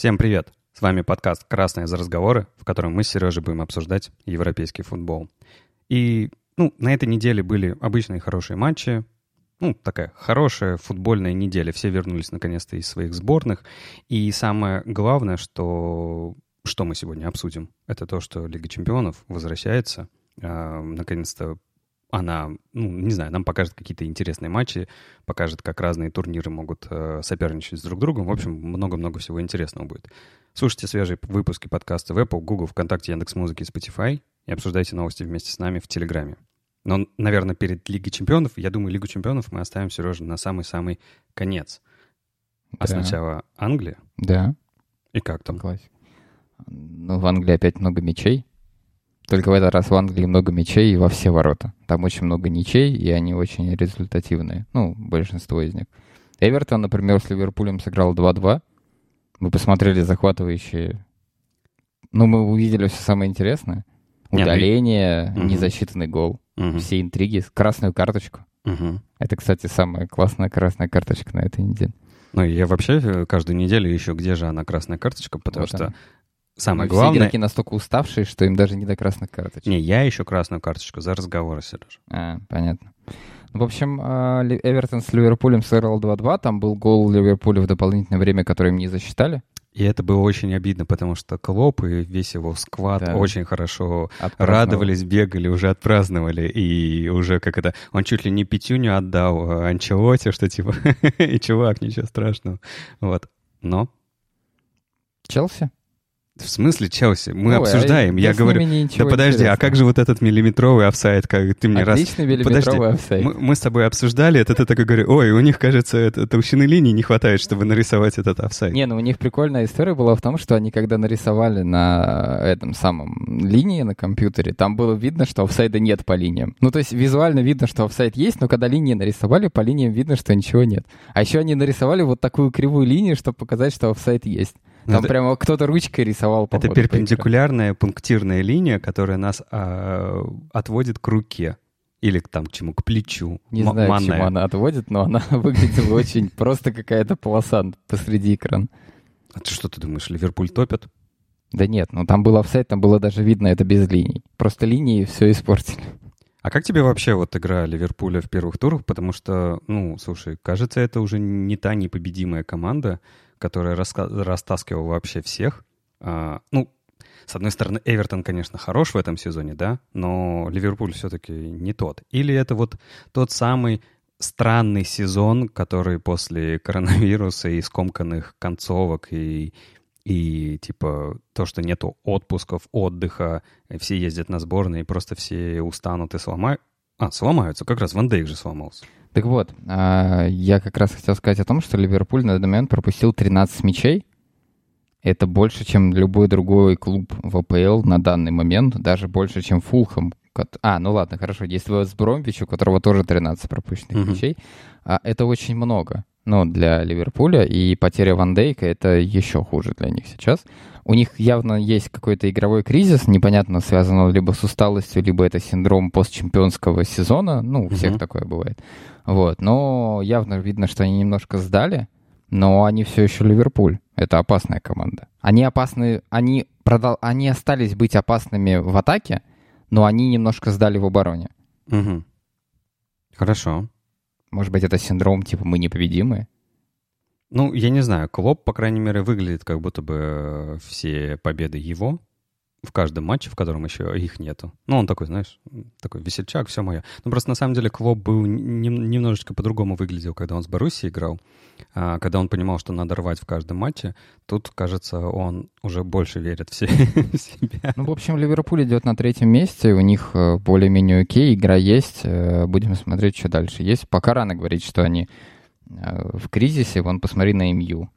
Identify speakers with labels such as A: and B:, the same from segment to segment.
A: Всем привет! С вами подкаст «Красные за разговоры», в котором мы с Сережей будем обсуждать европейский футбол. И ну, на этой неделе были обычные хорошие матчи, ну, такая хорошая футбольная неделя. Все вернулись наконец-то из своих сборных. И самое главное, что, что мы сегодня обсудим, это то, что Лига чемпионов возвращается. А, наконец-то она, ну, не знаю, нам покажет какие-то интересные матчи, покажет, как разные турниры могут э, соперничать с друг другом. В общем, много-много всего интересного будет. Слушайте свежие выпуски подкаста в Apple, Google, ВКонтакте, Яндекс.Музыки и Spotify и обсуждайте новости вместе с нами в Телеграме. Но, наверное, перед Лигой чемпионов, я думаю, Лигу чемпионов мы оставим, Сережа, на самый-самый конец. А да. сначала Англия?
B: Да.
A: И как там?
B: Классик. Ну, в Англии опять много мячей. Только в этот раз в Англии много мячей во все ворота. Там очень много ничей, и они очень результативные. Ну, большинство из них. Эвертон, например, с Ливерпулем сыграл 2-2. Мы посмотрели захватывающие... Ну, мы увидели все самое интересное. Удаление, Нет, незасчитанный гол угу. все интриги, красную карточку. Угу. Это, кстати, самая классная красная карточка на этой неделе.
A: Ну, я вообще э, каждую неделю ищу, где же она красная карточка, потому вот что она. Самое
B: Но
A: главное...
B: Все игроки настолько уставшие, что им даже не до красных карточек.
A: Не, я ищу красную карточку за разговоры, Сереж.
B: А, понятно. В общем, а, Эвертон с Ливерпулем сыграл 2-2. Там был гол Ливерпуля в дополнительное время, который им не засчитали.
A: И это было очень обидно, потому что Клоп и весь его сквад да. очень хорошо радовались, бегали, уже отпраздновали. И уже как это... Он чуть ли не пятюню отдал а Анчелоте, что типа... и чувак, ничего страшного. Вот. Но...
B: Челси?
A: В смысле Челси? Мы Ой, обсуждаем. А я, говорю, да подожди, а как же вот этот миллиметровый офсайд, как ты мне
B: Отличный
A: раз...
B: миллиметровый офсайд.
A: Мы, мы с тобой обсуждали это, ты такой говоришь, ой, у них, кажется, это, толщины линии не хватает, чтобы нарисовать этот офсайд.
B: Не, ну у них прикольная история была в том, что они когда нарисовали на этом самом линии на компьютере, там было видно, что офсайда нет по линиям. Ну то есть визуально видно, что офсайд есть, но когда линии нарисовали, по линиям видно, что ничего нет. А еще они нарисовали вот такую кривую линию, чтобы показать, что офсайд есть. Там это, прямо кто-то ручкой рисовал.
A: Это перпендикулярная пунктирная линия, которая нас а, отводит к руке. Или там к чему? К плечу.
B: Не М- знаю, манная. к чему она отводит, но она выглядела очень просто какая-то полоса посреди экрана.
A: А ты что ты думаешь, Ливерпуль топит?
B: Да нет, ну там был офсайт, там было даже видно это без линий. Просто линии все испортили.
A: А как тебе вообще вот игра Ливерпуля в первых турах? Потому что, ну, слушай, кажется, это уже не та непобедимая команда, которая раска- растаскивала вообще всех. А, ну, с одной стороны, Эвертон, конечно, хорош в этом сезоне, да, но Ливерпуль все-таки не тот. Или это вот тот самый странный сезон, который после коронавируса и скомканных концовок и и типа то, что нету отпусков, отдыха, все ездят на сборные, просто все устанут и сломают. А, сломаются, как раз Ван Дейк же сломался.
B: Так вот, а, я как раз хотел сказать о том, что Ливерпуль на данный момент пропустил 13 мячей. Это больше, чем любой другой клуб в АПЛ на данный момент, даже больше, чем Фулхэм. А, ну ладно, хорошо, если с Бромвич, у которого тоже 13 пропущенных mm-hmm. мячей, а, это очень много ну, для Ливерпуля, и потеря Ван Дейка — это еще хуже для них сейчас. У них явно есть какой-то игровой кризис, непонятно, связано либо с усталостью, либо это синдром постчемпионского сезона, ну, у всех mm-hmm. такое бывает. Вот, но явно видно, что они немножко сдали, но они все еще Ливерпуль. Это опасная команда. Они опасны, они, продал, они остались быть опасными в атаке, но они немножко сдали в обороне.
A: Угу. Хорошо.
B: Может быть, это синдром, типа, мы непобедимые?
A: Ну, я не знаю. Клоп, по крайней мере, выглядит, как будто бы э, все победы его в каждом матче, в котором еще их нету. Ну, он такой, знаешь, такой весельчак, все мое. Ну, просто на самом деле Клоп был нем, немножечко по-другому выглядел, когда он с Боруссией играл. А, когда он понимал, что надо рвать в каждом матче, тут, кажется, он уже больше верит в, се- в себя.
B: Ну, в общем, Ливерпуль идет на третьем месте, у них э, более-менее окей, игра есть, э, будем смотреть, что дальше. Есть пока рано говорить, что они э, в кризисе, вон, посмотри на МЮ.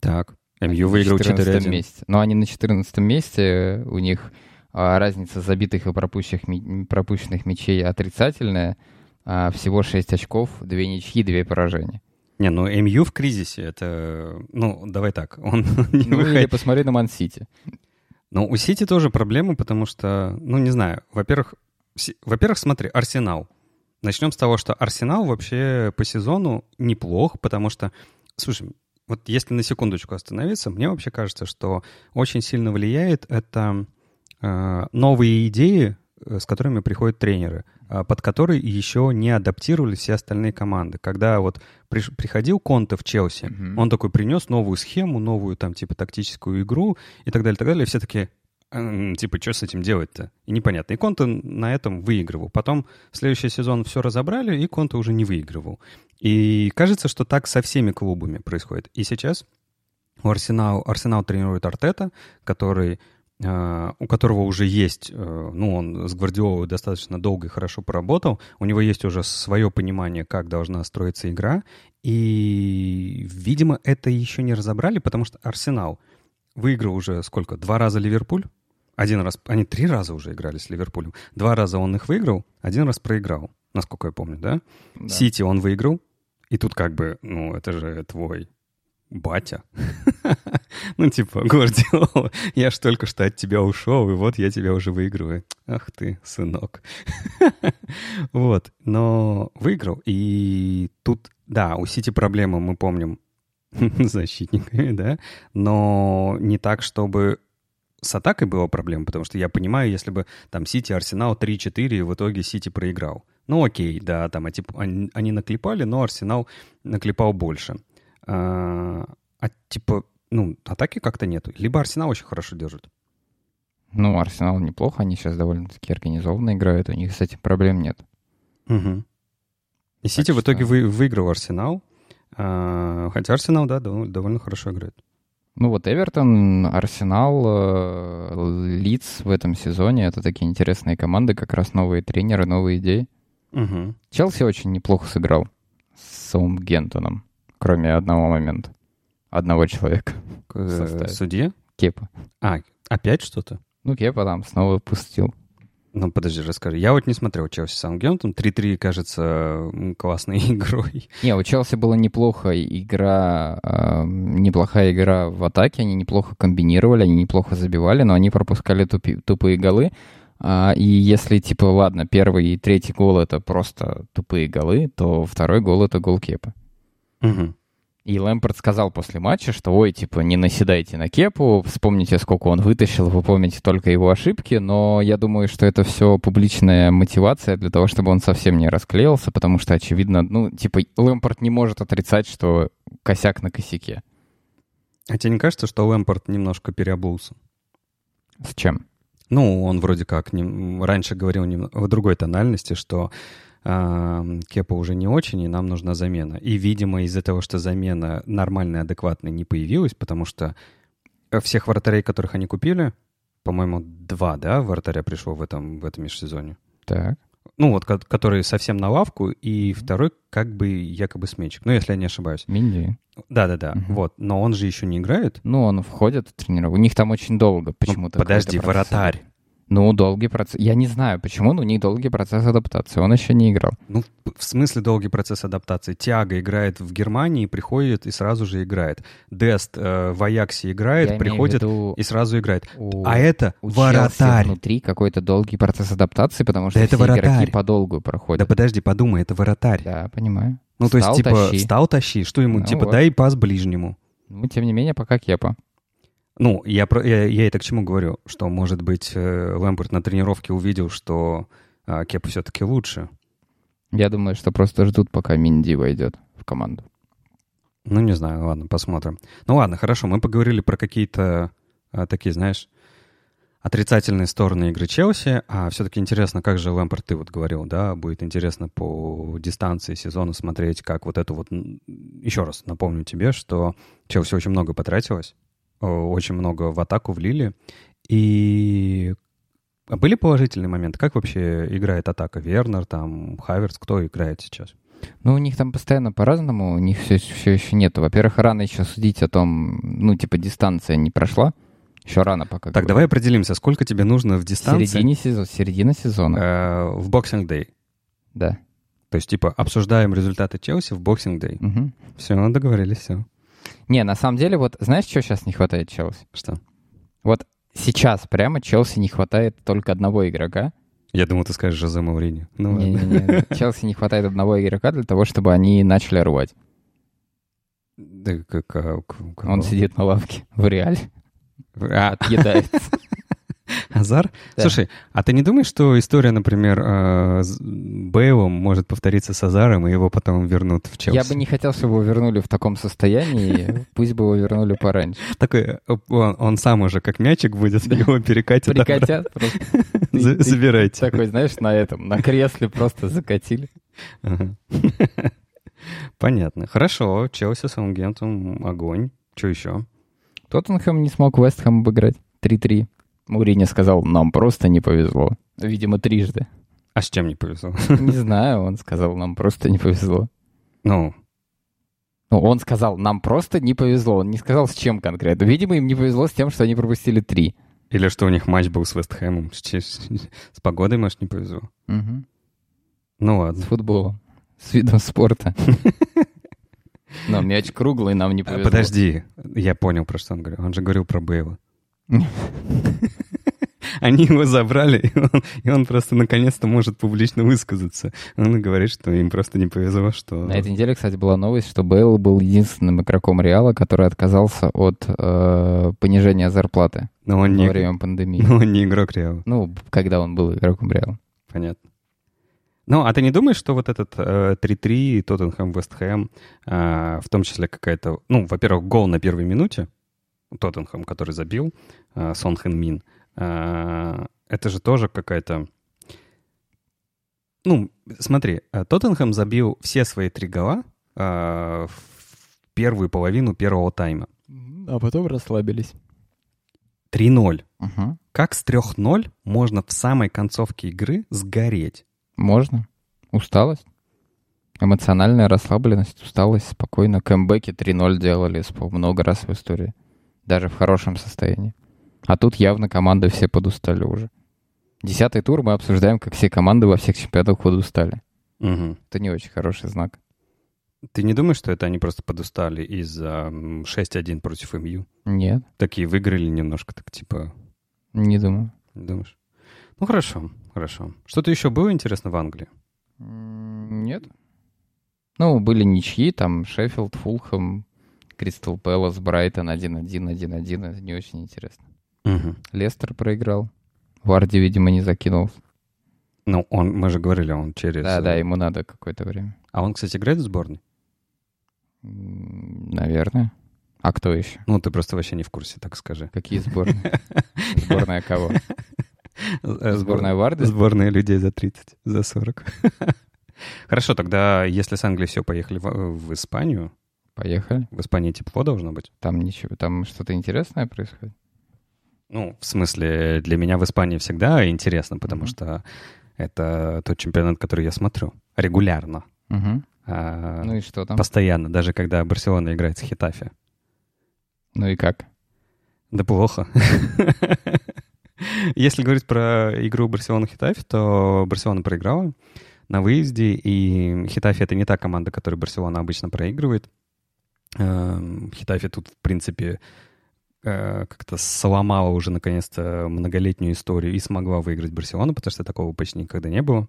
A: Так. МЮ выиграл 4-1.
B: месте. Но они на 14 месте, у них а, разница забитых и пропущенных, пропущенных мячей отрицательная, а всего 6 очков, 2 ничьи, 2 поражения.
A: Не, ну МЮ в кризисе, это, ну, давай так, он
B: не Ну, выходит... или посмотри на Ман-Сити.
A: Ну, у Сити тоже проблемы, потому что, ну, не знаю, во-первых, во-первых, смотри, Арсенал. Начнем с того, что Арсенал вообще по сезону неплох, потому что, слушай, вот если на секундочку остановиться, мне вообще кажется, что очень сильно влияет это э, новые идеи, э, с которыми приходят тренеры, э, под которые еще не адаптировали все остальные команды. Когда вот при, приходил Конте в Челси, mm-hmm. он такой принес новую схему, новую там типа тактическую игру и так далее, так далее. И все такие, типа, что с этим делать-то? И непонятно. И Конте на этом выигрывал. Потом в следующий сезон все разобрали, и Конте уже не выигрывал. И кажется, что так со всеми клубами происходит. И сейчас у Арсенал, Арсенал тренирует Артета, который, э, у которого уже есть, э, ну, он с Гвардиолой достаточно долго и хорошо поработал, у него есть уже свое понимание, как должна строиться игра, и, видимо, это еще не разобрали, потому что Арсенал выиграл уже сколько? Два раза Ливерпуль? Один раз, они три раза уже играли с Ливерпулем. Два раза он их выиграл, один раз проиграл, насколько я помню, да? да. Сити он выиграл, и тут как бы, ну, это же твой батя. ну, типа, Гвардиола, я ж только что от тебя ушел, и вот я тебя уже выигрываю. Ах ты, сынок. вот, но выиграл. И тут, да, у Сити проблема, мы помним, защитниками, да, но не так, чтобы с атакой была проблема, потому что я понимаю, если бы там Сити, Арсенал 3-4, и в итоге Сити проиграл. Ну окей, да, там они, они наклепали, но Арсенал наклепал больше. А, а типа, ну, атаки как-то нету. Либо Арсенал очень хорошо держит.
B: Ну, Арсенал неплохо, они сейчас довольно-таки организованно играют, у них с этим проблем нет.
A: Угу. И Сити в итоге вы, выиграл Арсенал, а, хотя Арсенал, да, довольно хорошо играет.
B: Ну вот Эвертон, Арсенал, э, Лидс в этом сезоне — это такие интересные команды, как раз новые тренеры, новые идеи.
A: Угу.
B: Челси очень неплохо сыграл с Саутгемптоном, кроме одного момента. Одного человека.
A: Э, судья?
B: Кепа.
A: А, опять что-то?
B: Ну, Кепа там снова пустил.
A: Ну, подожди, расскажи. Я вот не смотрел Челси Саутгемптон. 3-3 кажется классной игрой.
B: Не, у Челси была неплохая игра, э, неплохая игра в атаке. Они неплохо комбинировали, они неплохо забивали, но они пропускали тупи, тупые голы. А, и если, типа, ладно, первый и третий гол — это просто тупые голы, то второй гол — это гол Кепа.
A: Угу.
B: И Лэмпорт сказал после матча, что ой, типа, не наседайте на Кепу, вспомните, сколько он вытащил, вы помните только его ошибки, но я думаю, что это все публичная мотивация для того, чтобы он совсем не расклеился, потому что, очевидно, ну, типа, Лэмпорт не может отрицать, что косяк на косяке.
A: А тебе не кажется, что Лэмпорт немножко переобулся?
B: С чем?
A: Ну, он вроде как не, раньше говорил не, в другой тональности, что Кепа уже не очень, и нам нужна замена. И, видимо, из-за того, что замена нормальная, адекватная не появилась, потому что всех вратарей, которых они купили, по-моему, два, да, вратаря пришло в этом, в этом межсезоне.
B: Так.
A: Ну, вот, который совсем на лавку, и второй как бы якобы сменщик. Ну, если я не ошибаюсь.
B: Минди.
A: Да-да-да, угу. вот. Но он же еще не играет.
B: Ну, он входит в тренировку. У них там очень долго ну, почему-то.
A: Ну, подожди, вратарь.
B: Ну, долгий процесс. Я не знаю, почему, но у них долгий процесс адаптации. Он еще не играл.
A: Ну, в смысле долгий процесс адаптации? Тяга играет в Германии, приходит и сразу же играет. Дест э, в Аяксе играет, Я приходит виду... и сразу играет. У... А это у вратарь.
B: внутри какой-то долгий процесс адаптации, потому что да все это вратарь. игроки подолгу проходят.
A: Да подожди, подумай, это вратарь.
B: Да, понимаю.
A: Ну, стал, то есть, типа, тащи. стал тащи, что ему, ну, типа, вот. дай пас ближнему.
B: Ну, тем не менее, пока кепа.
A: Ну, я, про, я, я это к чему говорю? Что, может быть, э, Лэмпорт на тренировке увидел, что э, Кеп все-таки лучше.
B: Я думаю, что просто ждут, пока Минди войдет в команду.
A: Ну, не знаю, ладно, посмотрим. Ну ладно, хорошо, мы поговорили про какие-то э, такие, знаешь, отрицательные стороны игры Челси, а все-таки интересно, как же Лэмпорт, ты вот говорил, да, будет интересно по дистанции сезона смотреть, как вот это вот... Еще раз напомню тебе, что Челси очень много потратилось, очень много в атаку влили. И были положительные моменты? Как вообще играет атака? Вернер, там, Хаверс, кто играет сейчас?
B: Ну, у них там постоянно по-разному, у них все, все еще нету. Во-первых, рано еще судить о том, ну, типа, дистанция не прошла. Еще рано пока.
A: Так, давай определимся, сколько тебе нужно в дистанции?
B: Середине сезона. Середина сезона.
A: Э, в Boxing Day.
B: Да.
A: То есть, типа, обсуждаем результаты Челси в Boxing Day.
B: Угу.
A: Все, договорились, все.
B: Не, на самом деле, вот знаешь, что сейчас не хватает Челси?
A: Что?
B: Вот сейчас прямо Челси не хватает только одного игрока.
A: Я думал, ты скажешь Жозе Маурини.
B: Ну, не, не, не. Челси не хватает одного игрока для того, чтобы они начали рвать.
A: Да, как, как- как-
B: Он сидит на лавке в реале,
A: А,
B: отъедается.
A: Азар?
B: Да.
A: Слушай, а ты не думаешь, что история, например, э, с Бейлом может повториться с Азаром, и его потом вернут в Челси?
B: Я бы не хотел, чтобы его вернули в таком состоянии. Пусть бы его вернули пораньше.
A: Такой, он, сам уже как мячик будет, его перекатят.
B: Прикатят просто.
A: Забирайте.
B: Такой, знаешь, на этом, на кресле просто закатили.
A: Понятно. Хорошо, Челси, Саутгемптон, огонь. Что еще?
B: Тоттенхэм не смог Вестхэм обыграть. 3-3. Мурини сказал, нам просто не повезло. Видимо, трижды.
A: А с чем не повезло?
B: Не знаю, он сказал, нам просто не повезло.
A: Ну,
B: Ну, он сказал, нам просто не повезло. Он не сказал, с чем конкретно. Видимо, им не повезло с тем, что они пропустили три.
A: или что у них матч был с Вестхэмом. С, с- с погодой, может, не повезло. Ну
B: С
A: ладно.
B: футболом. С видом спорта. Но мяч круглый, нам не
A: А,
B: повезло.
A: Подожди, я понял, про что он говорил. Он же говорил про Бейла. Они его забрали, и он, и он просто наконец-то может публично высказаться. Он говорит, что им просто не повезло, что...
B: На этой неделе, кстати, была новость, что Бейл был единственным игроком Реала, который отказался от э, понижения зарплаты
A: Но он
B: во
A: не,
B: время пандемии.
A: но он не игрок Реала.
B: Ну, когда он был игроком Реала.
A: Понятно. Ну, а ты не думаешь, что вот этот э, 3-3, Тоттенхэм, Вестхэм, э, в том числе какая-то... Ну, во-первых, гол на первой минуте, Тоттенхэм, который забил, э, Сон Хэн Мин, э, это же тоже какая-то... Ну, смотри, э, Тоттенхэм забил все свои три гола в первую половину первого тайма.
B: А потом расслабились.
A: 3-0.
B: Угу.
A: Как с 3-0 можно в самой концовке игры сгореть?
B: Можно. Усталость. Эмоциональная расслабленность, усталость, спокойно. Кэмбэки 3-0 делали много раз в истории. Даже в хорошем состоянии. А тут явно команды все подустали уже. Десятый тур мы обсуждаем, как все команды во всех чемпионатах подустали.
A: Мгм.
B: Это не очень хороший знак.
A: Ты не думаешь, что это они просто подустали из-за м, 6-1 против МЮ?
B: Нет,
A: Такие выиграли немножко, так типа,
B: не думаю.
A: не думаешь? Ну хорошо, хорошо. Что-то еще было интересно в Англии?
B: Нет. Ну, были ничьи, там Шеффилд, Фулхэм, Кристал Пэлас, Брайтон 1-1, 1-1. Это не очень интересно.
A: Мгм.
B: Лестер проиграл. Варди, видимо, не закинулся.
A: Ну, он, мы же говорили, он через...
B: Да,
A: э,
B: да, ему надо какое-то время.
A: А он, кстати, играет в сборной?
B: Наверное. А кто еще?
A: Ну, ты просто вообще не в курсе, так скажи.
B: Какие сборные? Сборная кого?
A: Э,
B: Сборная Варды?
A: Сборная людей за 30, за 40. Хорошо, тогда, если с Англии все, поехали в, в Испанию.
B: Поехали.
A: В Испании тепло должно быть?
B: Там ничего, там что-то интересное происходит.
A: Ну, в смысле, для меня в Испании всегда интересно, потому
B: Мгм.
A: что это тот чемпионат, который я смотрю регулярно.
B: Мгм.
A: а,
B: Ну и что там?
A: Постоянно, даже когда Барселона играет с Хитафи.
B: Ну и как?
A: Да плохо. Если говорить про игру Барселона-Хитафи, то Барселона проиграла на выезде, и Хитафи — это не та команда, которую Барселона обычно проигрывает. Эм, Хитафи тут, в принципе, э, как-то сломала уже наконец-то многолетнюю историю и смогла выиграть Барселону, потому что такого почти никогда не было.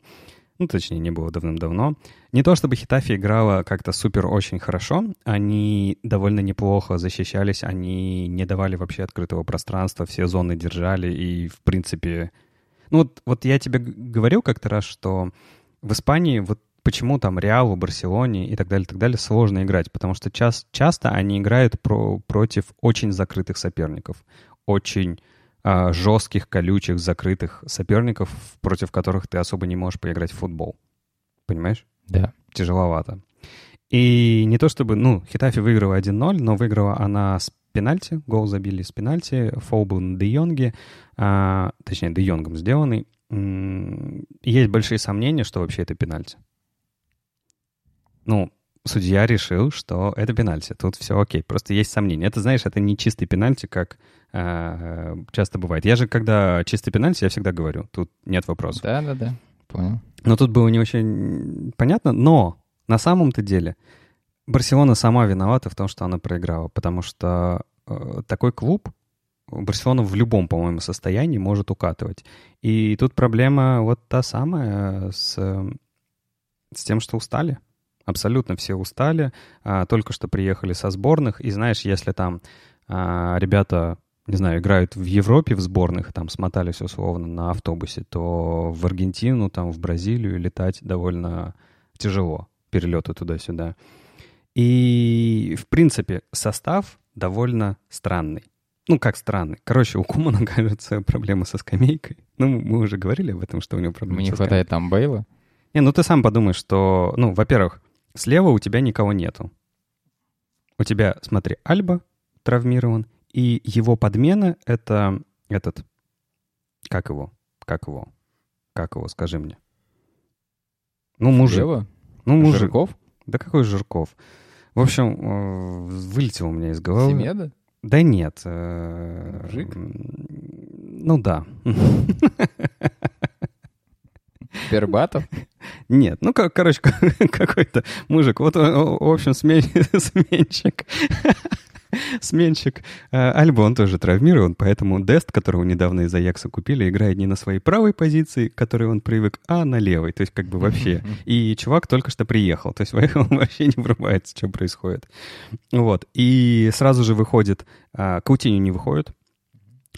A: Ну, точнее, не было давным-давно. Не то чтобы Хитафи играла как-то супер очень хорошо, они довольно неплохо защищались, они не давали вообще открытого пространства, все зоны держали, и, в принципе... Ну, вот, вот я тебе говорил как-то раз, что в Испании вот почему там Реалу, Барселоне и так далее, так далее сложно играть, потому что час, часто они играют про, против очень закрытых соперников, очень а, жестких, колючих, закрытых соперников, против которых ты особо не можешь поиграть в футбол. Понимаешь?
B: Да.
A: Тяжеловато. И не то чтобы, ну, Хитафи выиграла 1-0, но выиграла она с пенальти, гол забили с пенальти, фол был на Де Йонге, а, точнее, Де Йонгом сделанный. Есть большие сомнения, что вообще это пенальти. Ну, судья решил, что это пенальти. Тут все окей. Просто есть сомнения. Это, знаешь, это не чистый пенальти, как э, часто бывает. Я же, когда чистый пенальти, я всегда говорю, тут нет вопросов.
B: Да, да, да. Понял.
A: Но тут было не очень понятно. Но на самом-то деле Барселона сама виновата в том, что она проиграла. Потому что э, такой клуб Барселона в любом, по-моему, состоянии может укатывать. И тут проблема вот та самая с, э, с тем, что устали. Абсолютно все устали, а, только что приехали со сборных. И знаешь, если там а, ребята, не знаю, играют в Европе в сборных, там смотались условно на автобусе, то в Аргентину, там в Бразилию летать довольно тяжело, перелеты туда-сюда. И, в принципе, состав довольно странный. Ну, как странный. Короче, у Кумана, кажется, проблемы со скамейкой. Ну, мы уже говорили об этом, что у него проблемы
B: Мне не
A: со
B: хватает там Бейла.
A: Не, ну ты сам подумай, что, ну, во-первых, слева у тебя никого нету. У тебя, смотри, Альба травмирован, и его подмена — это этот... Как его? Как его? Как его, скажи мне. Ну, мужик.
B: Слева?
A: Ну, мужик.
B: Жирков?
A: Да какой Жирков? В общем, э, вылетел у меня из головы.
B: Семеда?
A: Да нет. э,
B: Мужик?
A: Ну да.
B: Бербатов?
A: Нет, ну, кор- короче, какой-то мужик. Вот, э, в общем, смен- сменщик. Сменщик э, Альба, он тоже травмирован, поэтому Дест, которого недавно из Аякса купили, играет не на своей правой позиции, к которой он привык, а на левой, то есть как бы вообще. И чувак только что приехал, то есть он вообще не врубается, что происходит. Вот. И сразу же выходит... а, Каутиню не выходит,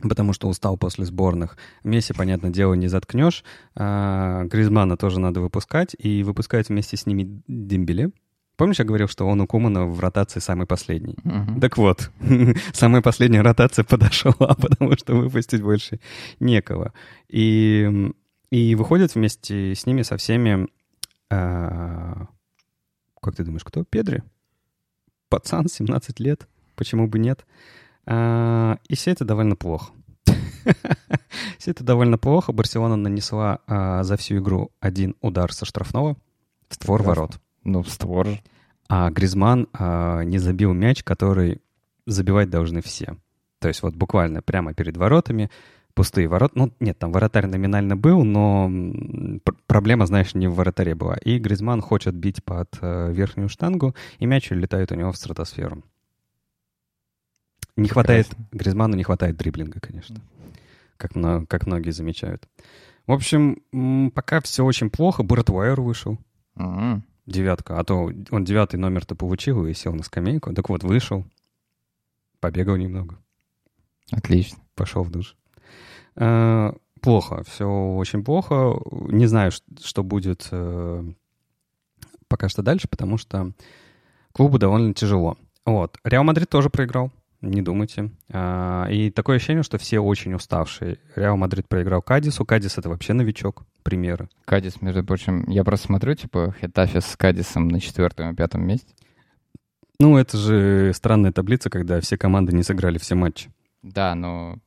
A: потому что устал после сборных. Месси, понятное дело, не заткнешь. А, Гризмана тоже надо выпускать, и выпускать вместе с ними Дембеле. Помнишь, я говорил, что он у Кумана в ротации самый последний?
B: Мгм.
A: Так вот, самая последняя ротация подошла, потому что выпустить больше некого. И, и выходит вместе с ними со всеми... а, как ты думаешь, кто? Педри? Пацан, 17 лет. Почему бы нет? И все это довольно плохо. Все это довольно плохо. Барселона нанесла а, за всю игру один удар со штрафного в створ ворот.
B: Ну, в створ.
A: А Гризман а, не забил мяч, который забивать должны все. То есть вот буквально прямо перед воротами пустые ворота. Ну, нет, там вратарь номинально был, но проблема, знаешь, не в вратаре была. И Гризман хочет бить под э, верхнюю штангу, и мяч улетает у него в стратосферу. Не хватает. Гризману не хватает дриблинга, конечно. Как, как многие замечают. В общем, пока все очень плохо. Братвайер вышел.
B: Мгм.
A: Девятка. А то он девятый номер-то получил и сел на скамейку. Так вот, вышел. Побегал немного.
B: Отлично.
A: Пошел в душ. Э, Плохо. Все очень плохо. Не знаю, что будет э, пока что дальше, потому что клубу довольно тяжело. Вот. Реал Мадрид тоже проиграл. Не думайте. А, И такое ощущение, что все очень уставшие. Реал Мадрид проиграл Кадису. Кадис — это вообще новичок. Примеры.
B: Кадис, между прочим, я просто смотрю, типа, Хетафе с Кадисом на четвертом и пятом месте.
A: Ну, это же странная таблица, когда все команды не сыграли все матчи.
B: Да, но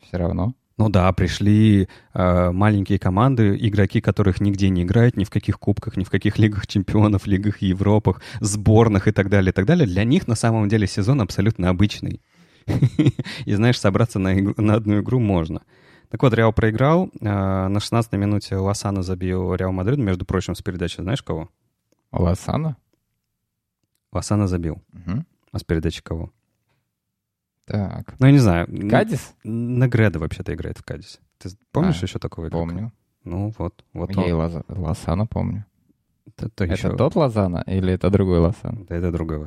B: все равно.
A: Ну да, пришли э, маленькие команды, игроки, которых нигде не играют, ни в каких кубках, ни в каких лигах чемпионов, лигах Европах, сборных и так далее, и так далее. Для них на самом деле сезон абсолютно обычный. И знаешь, собраться на, игру- на одну игру можно. Так вот, Реал проиграл. э, на 16-й минуте Лосана забил Реал Мадрид, между прочим, с передачи знаешь кого?
B: Лосана?
A: Лосана забил.
B: Мгм.
A: А с передачи кого?
B: Так.
A: Ну, я не знаю.
B: Кадис?
A: Негреда вообще-то играет в Кадисе. Ты помнишь
B: А,
A: еще такого игрока?
B: Помню.
A: Ну вот, вот
B: Я и
A: он.
B: Лоза- Лосана помню.
A: Это, то
B: Это
A: еще-
B: тот Лозана или это другой Лосан?
A: Да, это другой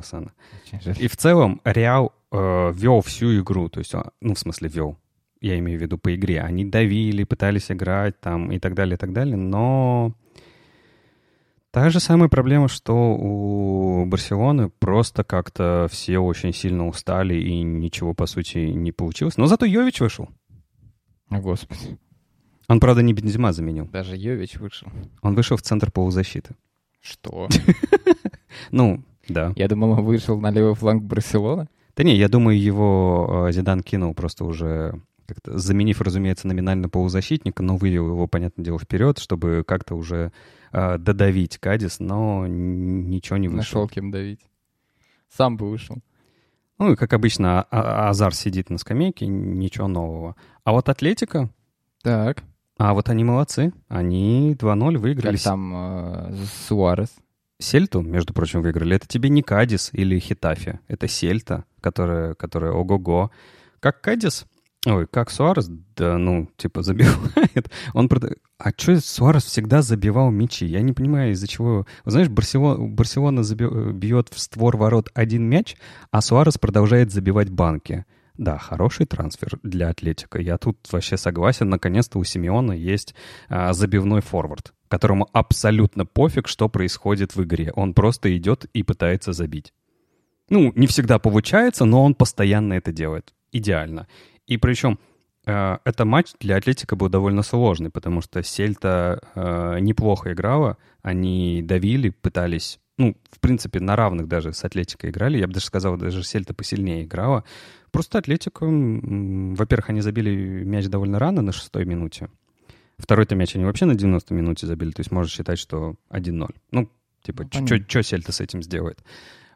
B: жаль.
A: И в целом Реал э, вел всю игру, то есть, он- ну, в смысле, вел. Я имею в виду по игре. Они давили, пытались играть там и так далее, и так далее, но та же самая проблема, что у Барселоны просто как-то все очень сильно устали и ничего, по сути, не получилось. Но зато Йович вышел.
B: О, господи.
A: Он, правда, не Бензима заменил.
B: Даже Йович вышел.
A: Он вышел в центр полузащиты.
B: Что?
A: Ну, да.
B: Я думал, он вышел на левый фланг Барселоны.
A: Да не, я думаю, его э, Зидан кинул просто уже как-то заменив, разумеется, номинально полузащитника, но вывел его, понятное дело, вперед, чтобы как-то уже э, додавить Кадис, но ничего не вышло.
B: Нашел кем давить. Сам бы вышел.
A: Ну и, как обычно, А- А- Азар сидит на скамейке, ничего нового. А вот Атлетика,
B: Так.
A: а вот они молодцы. Они 2-0 выиграли.
B: Как там э, Суарес?
A: Сельту, между прочим, выиграли. Это тебе не Кадис или Хитафи. Это Сельта, которая, которая ого-го. Как Кадис, Ой, как Суарес, да, ну, типа, забивает. Он прод... А что Суарес всегда забивал мячи? Я не понимаю, из-за чего... Знаешь, Барселона, Барселона заби... бьет в створ ворот один мяч, а Суарес продолжает забивать банки. Да, хороший трансфер для Атлетика. Я тут вообще согласен. Наконец-то у Симеона есть а, забивной форвард, которому абсолютно пофиг, что происходит в игре. Он просто идет и пытается забить. Ну, не всегда получается, но он постоянно это делает. Идеально. И причем э, это матч для Атлетика был довольно сложный, потому что Сельта э, неплохо играла, они давили, пытались, ну, в принципе, на равных даже с Атлетикой играли, я бы даже сказал, даже Сельта посильнее играла. Просто Атлетика, во-первых, они забили мяч довольно рано, на шестой минуте. Второй-то мяч они вообще на 90 минуте забили, то есть можно считать, что 1-0. Ну, типа, ну, что Сельта с этим сделает?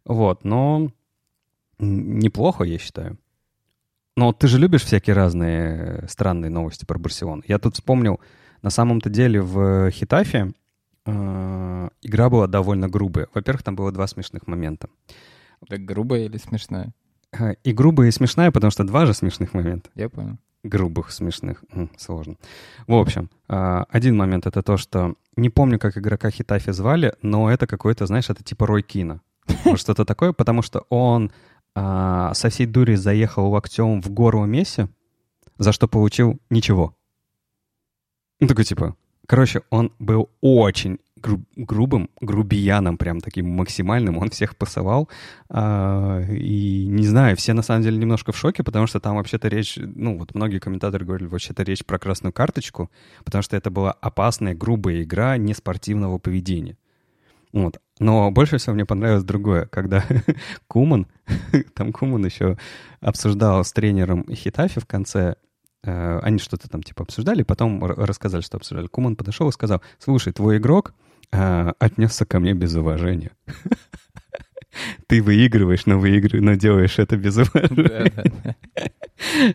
A: Вот, но неплохо, я считаю. Но ты же любишь всякие разные э, странные новости про Барселону. Я тут вспомнил, на самом-то деле в Хитафе э, игра была довольно грубая. Во-первых, там было два смешных момента.
B: Так грубая или смешная?
A: Э, и грубая, и смешная, потому что два же смешных момента.
B: Я понял.
A: Грубых, смешных. М, сложно. В общем, э, один момент — это то, что... Не помню, как игрока Хитафи звали, но это какой-то, знаешь, это типа Рой Кина. Что-то такое, потому что он а, со всей дури заехал локтем в гору Месси, за что получил ничего. Ну, такой типа... Короче, он был очень гру- грубым, грубияном, прям таким максимальным. Он всех пасовал. А, и не знаю, все на самом деле немножко в шоке, потому что там вообще-то речь... Ну, вот многие комментаторы говорили, вообще-то речь про красную карточку, потому что это была опасная, грубая игра неспортивного поведения. Вот. Но больше всего мне понравилось другое, когда Куман, там Куман еще обсуждал с тренером Хитафи в конце, э, они что-то там типа обсуждали, потом рассказали, что обсуждали. Куман подошел и сказал, слушай, твой игрок э, отнесся ко мне без уважения. Ты выигрываешь, но выигрываешь, но делаешь это без уважения.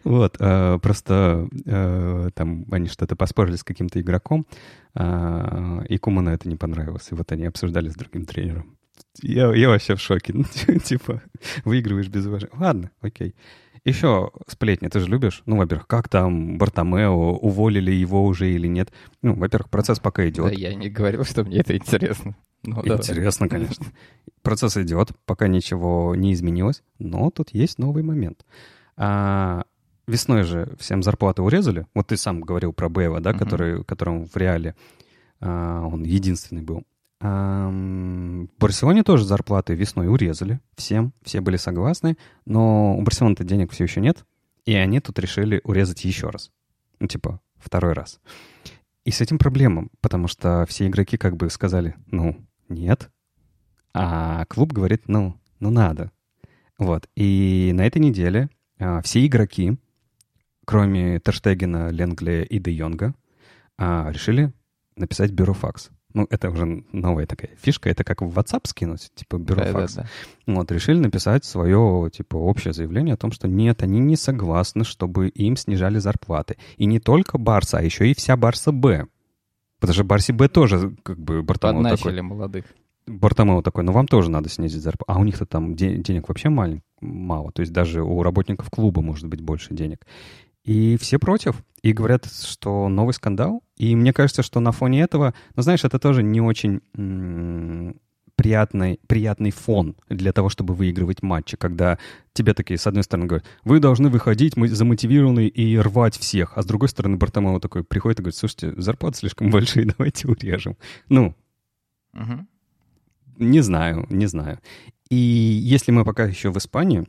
A: Вот, э, просто э, там они что-то поспорили с каким-то игроком, э, и Куману это не понравилось. И вот они обсуждали с другим тренером. Я, я вообще в шоке. Типа, выигрываешь без уважения. Ладно, окей. Еще сплетни ты же любишь? Ну, во-первых, как там Бартомео, уволили его уже или нет? Ну, во-первых, процесс пока идет. Да,
B: я не говорил, что мне это интересно.
A: Ну, интересно, давай. конечно. Процесс идет, пока ничего не изменилось, но тут есть новый момент. А, весной же всем зарплаты урезали. Вот ты сам говорил про Беева, да, uh-huh. который, которому в реале а, он единственный был. В Барселоне тоже зарплаты весной урезали всем, все были согласны, но у Барселоны-то денег все еще нет, и они тут решили урезать еще раз. Ну, типа, второй раз. И с этим проблема, потому что все игроки как бы сказали, ну, нет. А клуб говорит, ну, ну надо. Вот. И на этой неделе а, все игроки, кроме Терштегена, Ленгле и Де Йонга, а, решили написать бюрофакс. Ну, это уже новая такая фишка. Это как в WhatsApp скинуть, типа бюрофакс. Да, да, да. Вот, решили написать свое, типа, общее заявление о том, что нет, они не согласны, чтобы им снижали зарплаты. И не только Барса, а еще и вся Барса Б. Потому что Барси Б тоже, как бы, Бартомео такой...
B: молодых.
A: Бартомео такой, ну вам тоже надо снизить зарплату. А у них-то там де- денег вообще малень, мало. То есть даже у работников клуба может быть больше денег. И все против. И говорят, что новый скандал. И мне кажется, что на фоне этого, ну знаешь, это тоже не очень м- приятный, приятный фон для того, чтобы выигрывать матчи, когда тебе такие, с одной стороны, говорят, вы должны выходить замотивированные и рвать всех, а с другой стороны, Бартомео такой приходит и говорит, слушайте, зарплаты слишком большие, давайте урежем. Ну, угу. Не знаю, не знаю. И если мы пока еще в Испании,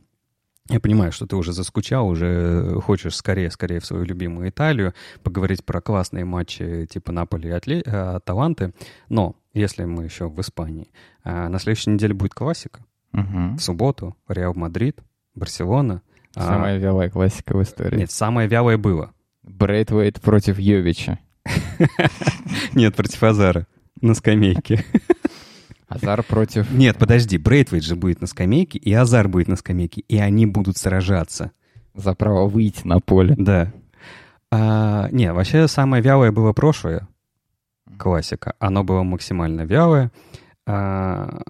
A: я понимаю, что ты уже заскучал, уже хочешь скорее-скорее в свою любимую Италию, поговорить про классные матчи типа Наполи и Атле... Э, Аталанты. Но если мы еще в Испании, э, на следующей неделе будет классика. Угу. В субботу Реал Мадрид, Барселона.
B: А самая а... вялая классика в истории.
A: Нет, самое вялое было.
B: Брейтвейт против Йовича.
A: Нет, против Азара на скамейке.
B: Азар против...
A: Нет, подожди, Брейтвейт же будет на скамейке, и Азар будет на скамейке, и они будут сражаться.
B: За право выйти на поле.
A: Да. А, не, вообще самое вялое было прошлое Класико. Оно было максимально вялое. А,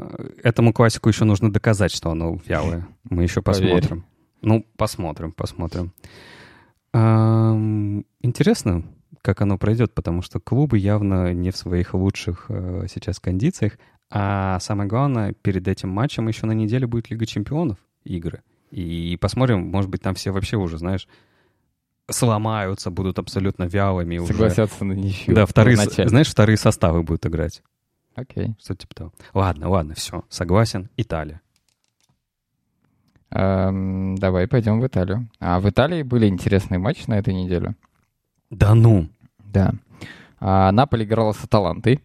A: этому Класико еще нужно доказать, что оно вялое. Мы еще посмотрим. Поверь. Ну, посмотрим, посмотрим. Ам, Интересно, как оно пройдет, потому что клубы явно не в своих лучших э, сейчас кондициях. А самое главное, перед этим матчем еще на неделе будет Лига Чемпионов игры. И посмотрим, может быть, там все вообще уже, знаешь, сломаются, будут абсолютно вялыми. уже.
B: Согласятся на ничью.
A: Да, вторые,
B: начале.
A: знаешь, вторые составы будут играть.
B: Окей.
A: Что типа того. Ладно, ладно, все, согласен. Италия.
B: Эм, давай пойдем в Италию. А в Италии были интересные матчи на этой неделе.
A: Да ну!
B: Да. А, Наполи играла с Аталантой.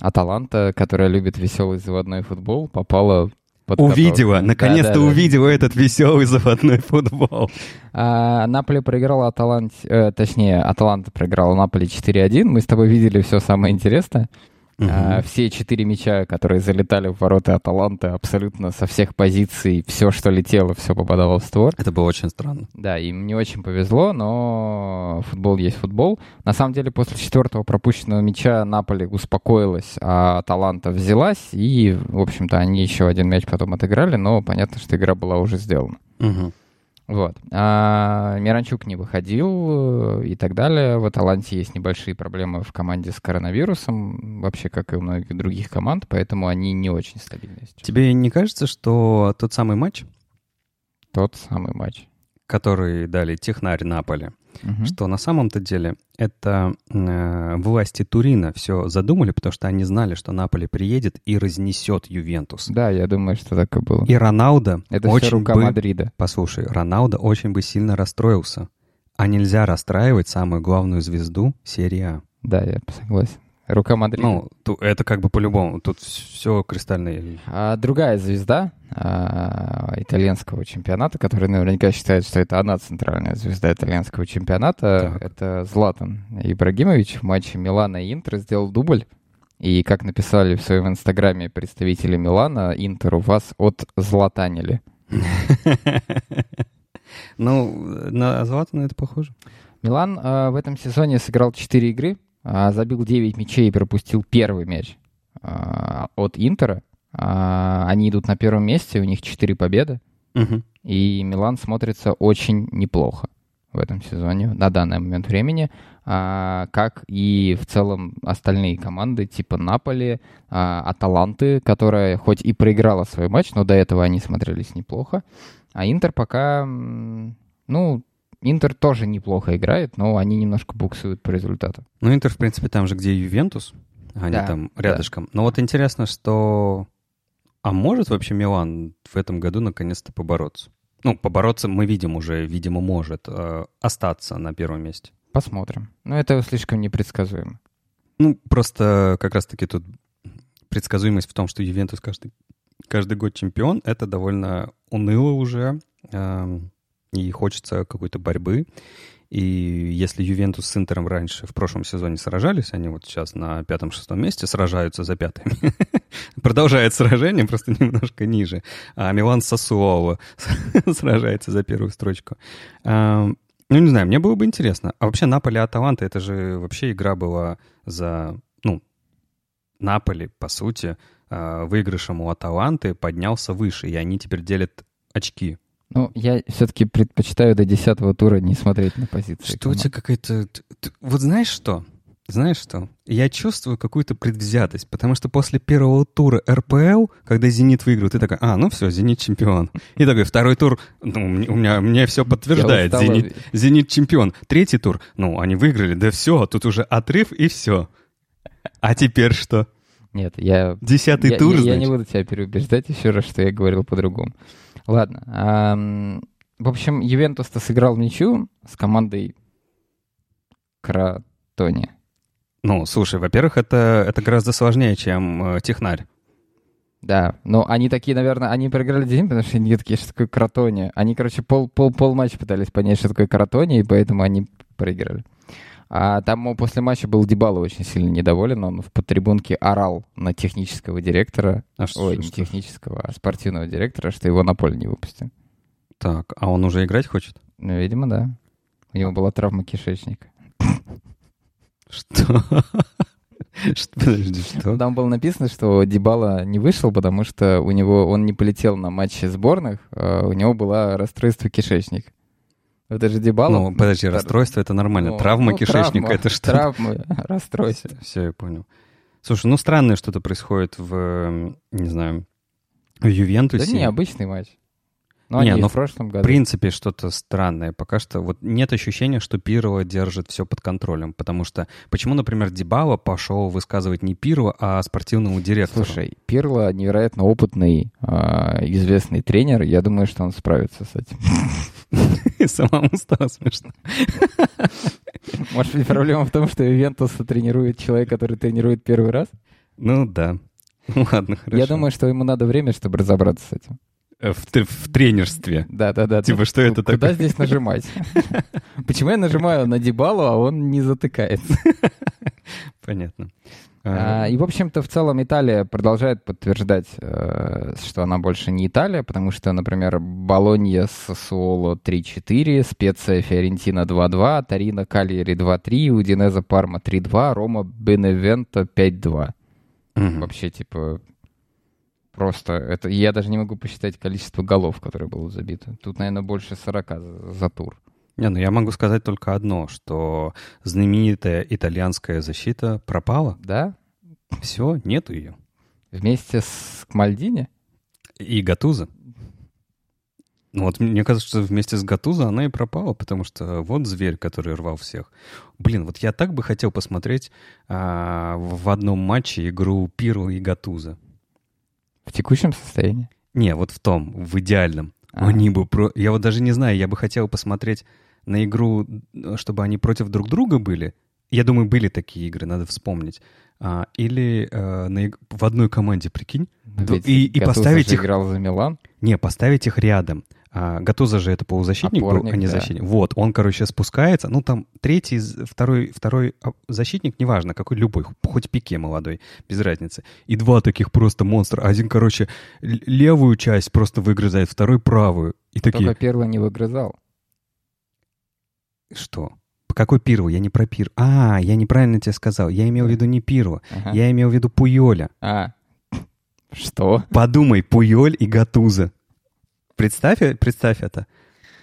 B: Аталанта, которая любит веселый заводной футбол, попала под
A: Увидела,
B: каток.
A: наконец-то
B: Да-да-да.
A: увидела этот веселый заводной футбол.
B: А, Наполи проиграла Аталанте, э, точнее, Аталанта проиграла Наполи 4-1. Мы с тобой видели все самое интересное. А, все четыре мяча, которые залетали в ворота Аталанты, абсолютно со всех позиций, все, что летело, все попадало в створ.
A: Это было очень странно.
B: Да, им не очень повезло, но футбол есть футбол. На самом деле, после четвертого пропущенного мяча Наполи успокоилась, а Аталанта взялась, и, в общем-то, они еще один мяч потом отыграли, но понятно, что игра была уже сделана.
A: Мгм.
B: Вот. А Миранчук не выходил э, и так далее. В Аталанте есть небольшие проблемы в команде с коронавирусом, вообще как и у многих других команд, поэтому они не очень стабильны.
A: Тебе не кажется, что тот самый матч,
B: Тот самый матч.
A: Который дали Технарь Наполе,
B: Мгм.
A: что на самом-то деле это э, власти Турина все задумали, потому что они знали, что Наполе приедет и разнесет Ювентус.
B: Да, я думаю, что так и было.
A: И Роналдо
B: Это
A: очень
B: рука
A: бы...
B: Мадрида.
A: Послушай, Роналдо очень бы сильно расстроился. А нельзя расстраивать самую главную звезду серии А.
B: Да, я согласен. Рука Мадрида.
A: Ну, это как бы по-любому. Тут все кристально.
B: А другая звезда а, итальянского чемпионата, которая наверняка считает, что это она центральная звезда итальянского чемпионата,
A: Так.
B: это Златан Ибрагимович в матче Милана и Интер сделал дубль. И, как написали в своем инстаграме представители Милана, Интеру вас от златанили.
A: Ну, на Златана это похоже.
B: Милан а, в этом сезоне сыграл 4 игры, забил 9 мячей и пропустил первый мяч а, от Интера. А, они идут на первом месте, у них 4 победы.
A: Мгм.
B: И Милан смотрится очень неплохо в этом сезоне, на данный момент времени, а, как и в целом остальные команды типа Наполи, а, Аталанты, которая хоть и проиграла свой матч, но до этого они смотрелись неплохо. А Интер пока, ну, Интер тоже неплохо играет, но они немножко буксуют по результату.
A: Ну, Интер, в принципе, там же, где Ювентус. Они
B: Да,
A: там
B: да.
A: рядышком. Но вот интересно, что... А может вообще Милан в этом году наконец-то побороться? Ну, побороться мы видим уже, видимо, может э, остаться на первом месте.
B: Посмотрим. Но это слишком непредсказуемо.
A: Ну, просто как раз-таки тут предсказуемость в том, что Ювентус каждый, каждый год чемпион, это довольно уныло уже, эм, и хочется какой-то борьбы. И если Ювентус с Интером раньше в прошлом сезоне сражались, они вот сейчас на пятом-шестом месте сражаются за пятыми. Продолжает сражение, просто немножко ниже. А Милан с Сассуоло сражается за первую строчку. Ну, не знаю, мне было бы интересно. А вообще Наполе-Аталанта, это же вообще игра была за, ну, Наполи, по сути, э, выигрышем у Аталанты поднялся выше, и они теперь делят очки.
B: Ну, я все-таки предпочитаю до десятого тура не смотреть на позиции.
A: Что у тебя какая-то... Вот знаешь что? Знаешь что? Я чувствую какую-то предвзятость, потому что после первого тура РПЛ, когда «Зенит» выиграл, ты такой, а, ну все, «Зенит» чемпион. И такой, второй тур, ну, у меня, мне все подтверждает. «Зенит», «Зенит» чемпион. Третий тур, ну, они выиграли, да все, тут уже отрыв и все. А теперь что?
B: Нет, я
A: Десятый
B: я,
A: тур,
B: я- я не буду тебя переубеждать еще раз, что я говорил по-другому. Ладно. ам, в общем, Ювентус-то сыграл в ничью с командой Кратони.
A: Ну, слушай, во-первых, это, это гораздо сложнее, чем э, технарь.
B: Да, но они такие, наверное, они проиграли день, потому что они такие, что такое Кратони. Они, короче, пол, пол, пол матча пытались понять, что такое Кратони, и поэтому они проиграли. А там после матча был Дебало очень сильно недоволен, он в подтрибунке орал на технического директора,
A: А что-
B: ой,
A: что-
B: не технического, а спортивного директора, что его на поле не выпустили.
A: Так, а он уже играть хочет?
B: Ну, видимо, да. У него была травма кишечника.
A: Что? Подожди, что?
B: Там было написано, что Дебала не вышел, потому что у него он не полетел на матчи сборных, а у него было расстройство кишечника. Это же Дебало.
A: Ну, подожди, расстройство — это нормально.
B: Ну,
A: Травма
B: ну,
A: кишечника
B: травма, —
A: это что?
B: Травмы, расстройство.
A: Все, я понял. Слушай, ну странное что-то происходит в, м, не знаю, в Ювентусе.
B: Да не, обычный матч. Ну,
A: Не,
B: они
A: ну,
B: в прошлом
A: В
B: году.
A: принципе, что-то странное. Пока что вот нет ощущения, что Пирова держит все под контролем. Потому что почему, например, Дебала пошел высказывать не Пирова, а спортивному директору?
B: Слушай, Пирло невероятно опытный, а, известный тренер. Я думаю, что он справится с этим.
A: И самому стало смешно.
B: Может быть, проблема в том, что Ивентуса тренирует человек, который тренирует первый раз?
A: Ну да. Ладно, хорошо.
B: Я думаю, что ему надо время, чтобы разобраться с этим.
A: Э, В, в тренерстве.
B: Да-да-да.
A: Типа, что это
B: Куда
A: такое?
B: здесь нажимать? Почему я нажимаю на Дебалу, а он не затыкается?
A: Понятно.
B: А, И, в общем-то, в целом Италия продолжает подтверждать, э, что она больше не Италия, потому что, например, Болонья с Суоло 3-4, Специя Фиорентина 2-2, Торино Кальери 2-3, Удинеза Парма 3-2, Рома Беневенто 5-2.
A: Мгм.
B: Вообще, типа, просто это... Я даже не могу посчитать количество голов, которые было забито. Тут, наверное, больше 40 за, за тур.
A: Не, ну я могу сказать только одно, что знаменитая итальянская защита пропала.
B: Да?
A: Все, нету ее.
B: Вместе с Мальдини?
A: И Гатуза. Ну вот мне кажется, что вместе с Гатуза она и пропала, потому что вот зверь, который рвал всех. Блин, вот я так бы хотел посмотреть а, в одном матче игру Пиру и Гатуза.
B: В текущем состоянии?
A: Не, вот в том, в идеальном.
B: А.
A: Они бы про... Я вот даже не знаю, я бы хотел посмотреть на игру, чтобы они против друг друга были. Я думаю, были такие игры, надо вспомнить. А, или э, на в одной команде, прикинь. Да,
B: Ведь
A: и- и поставить их-
B: играл за Милан.
A: Не, поставить их рядом. А, Гатуза же это полузащитник был,
B: Опорник,
A: а не
B: да.
A: защитник. Вот, он, короче, спускается. Ну, там третий, второй, второй а, защитник, неважно, какой, любой, хоть пике молодой, без разницы. И два таких просто монстра. Один, короче, левую часть просто выгрызает, второй правую. И такие,
B: Только первый не выгрызал.
A: Что? Какой Пиру? Я не про Пир. А, я неправильно тебе сказал. Я имел в виду не Пиру.
B: Ага.
A: Я имел в виду Пуйоля.
B: А, что?
A: Подумай, Пуйоль и Гатуза. Представь, представь это.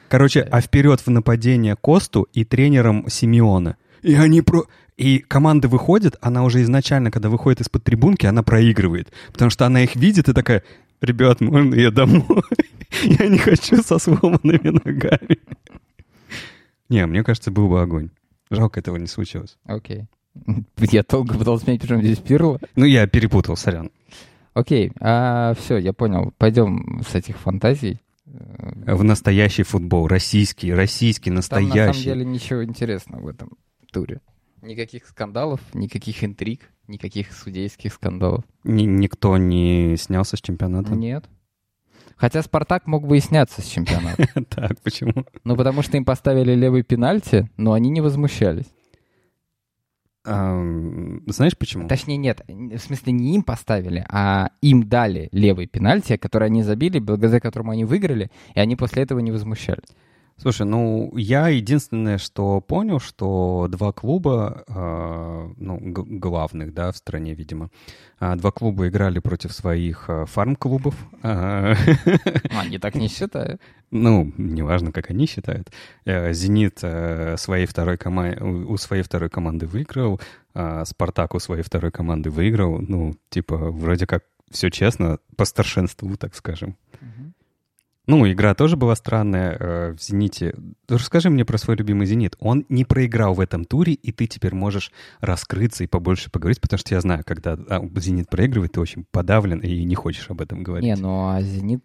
A: Короче, а вперед в нападение Косту и тренером Симеона. И они про... И команда выходит, она уже изначально, когда выходит из-под трибунки, она проигрывает. Потому что она их видит и такая, ребят, можно я домой? Я не хочу со сломанными ногами. Не, мне кажется, был бы огонь. Жалко, этого не случилось.
B: Окей. Я долго пытался понять, почему здесь Пирло.
A: Ну, я перепутал, сорян.
B: Окей, а, все, я понял. Пойдем с этих фантазий. Э,
A: В настоящий футбол. Российский, российский,
B: Там на
A: настоящий.
B: самом деле ничего интересного в этом туре. Никаких скандалов, никаких интриг, никаких судейских скандалов.
A: Ни- никто не снялся с чемпионата.
B: Нет. Хотя Спартак мог бы и сняться с чемпионата.
A: Так, почему?
B: Ну, потому что им поставили левый пенальти, но они не возмущались.
A: Ам, Знаешь почему?
B: Точнее, нет, в смысле не им поставили, а им дали левый пенальти, который они забили, благодаря которому они выиграли, и они после этого не возмущались.
A: Слушай, ну, я единственное, что понял, что два клуба, а, ну, главных, да, в стране, видимо, а, два клуба играли против своих а, фарм-клубов.
B: Они так не считают.
A: Ну, неважно, как они считают. Э, «Зенит» э, своей второй кома- у своей второй команды выиграл, «Спартак» у своей второй команды выиграл. Ну, типа, вроде как все честно, по старшинству, так скажем. Ну, игра тоже была странная э, в «Зените». Расскажи мне про свой любимый «Зенит». Он не проиграл в этом туре, и ты теперь можешь раскрыться и побольше поговорить, потому что я знаю, когда а, «Зенит» проигрывает, ты очень подавлен и не хочешь об этом говорить.
B: Не, ну а «Зенит»,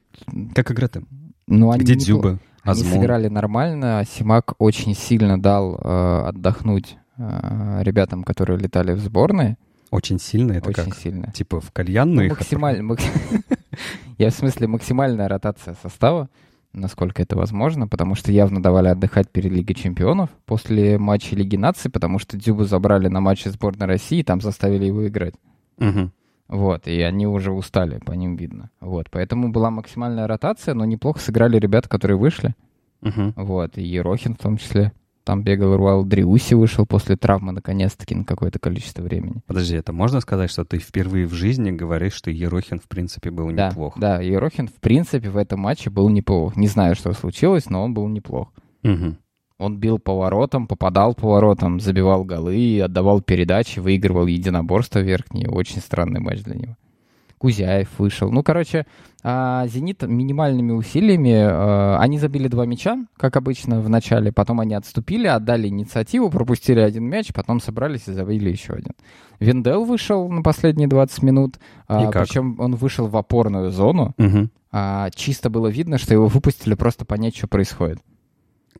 A: Как игра-то?
B: ну они
A: Где
B: не
A: Дзюба?
B: Они
A: Азмун?
B: сыграли нормально, а Симак очень сильно дал э, отдохнуть э, ребятам, которые летали в сборные,
A: Очень сильно это
B: очень
A: как?
B: сильно.
A: Типа в кальянную их
B: максимально, мак- Я в смысле максимальная ротация состава, насколько это возможно, потому что явно давали отдыхать перед Лигой Чемпионов после матча Лиги Наций, потому что Дзюбу забрали на матче сборной России, и там заставили его играть.
A: Мгм.
B: Вот, и они уже устали, по ним видно. Вот, поэтому была максимальная ротация, но неплохо сыграли ребята, которые вышли.
A: Мгм.
B: Вот, и Ерохин в том числе. Там бегал Руал Дриуси вышел после травмы наконец-таки на какое-то количество времени.
A: Подожди, это можно сказать, что ты впервые в жизни говоришь, что Ерохин в принципе был
B: Да,
A: неплох?
B: да, Ерохин в принципе в этом матче был неплох. Не знаю, что случилось, но он был неплох.
A: Мгм.
B: Он бил поворотом, попадал поворотом, забивал голы, отдавал передачи, выигрывал единоборство верхние. Очень странный матч для него. Кузяев вышел. Ну, короче, а, «Зенит» минимальными усилиями, а, они забили два мяча, как обычно, в начале, потом они отступили, отдали инициативу, пропустили один мяч, потом собрались и забили еще один. Виндел вышел на последние 20 минут, а, причем он вышел в опорную зону.
A: Угу.
B: Чисто было видно, что его выпустили просто понять, что происходит.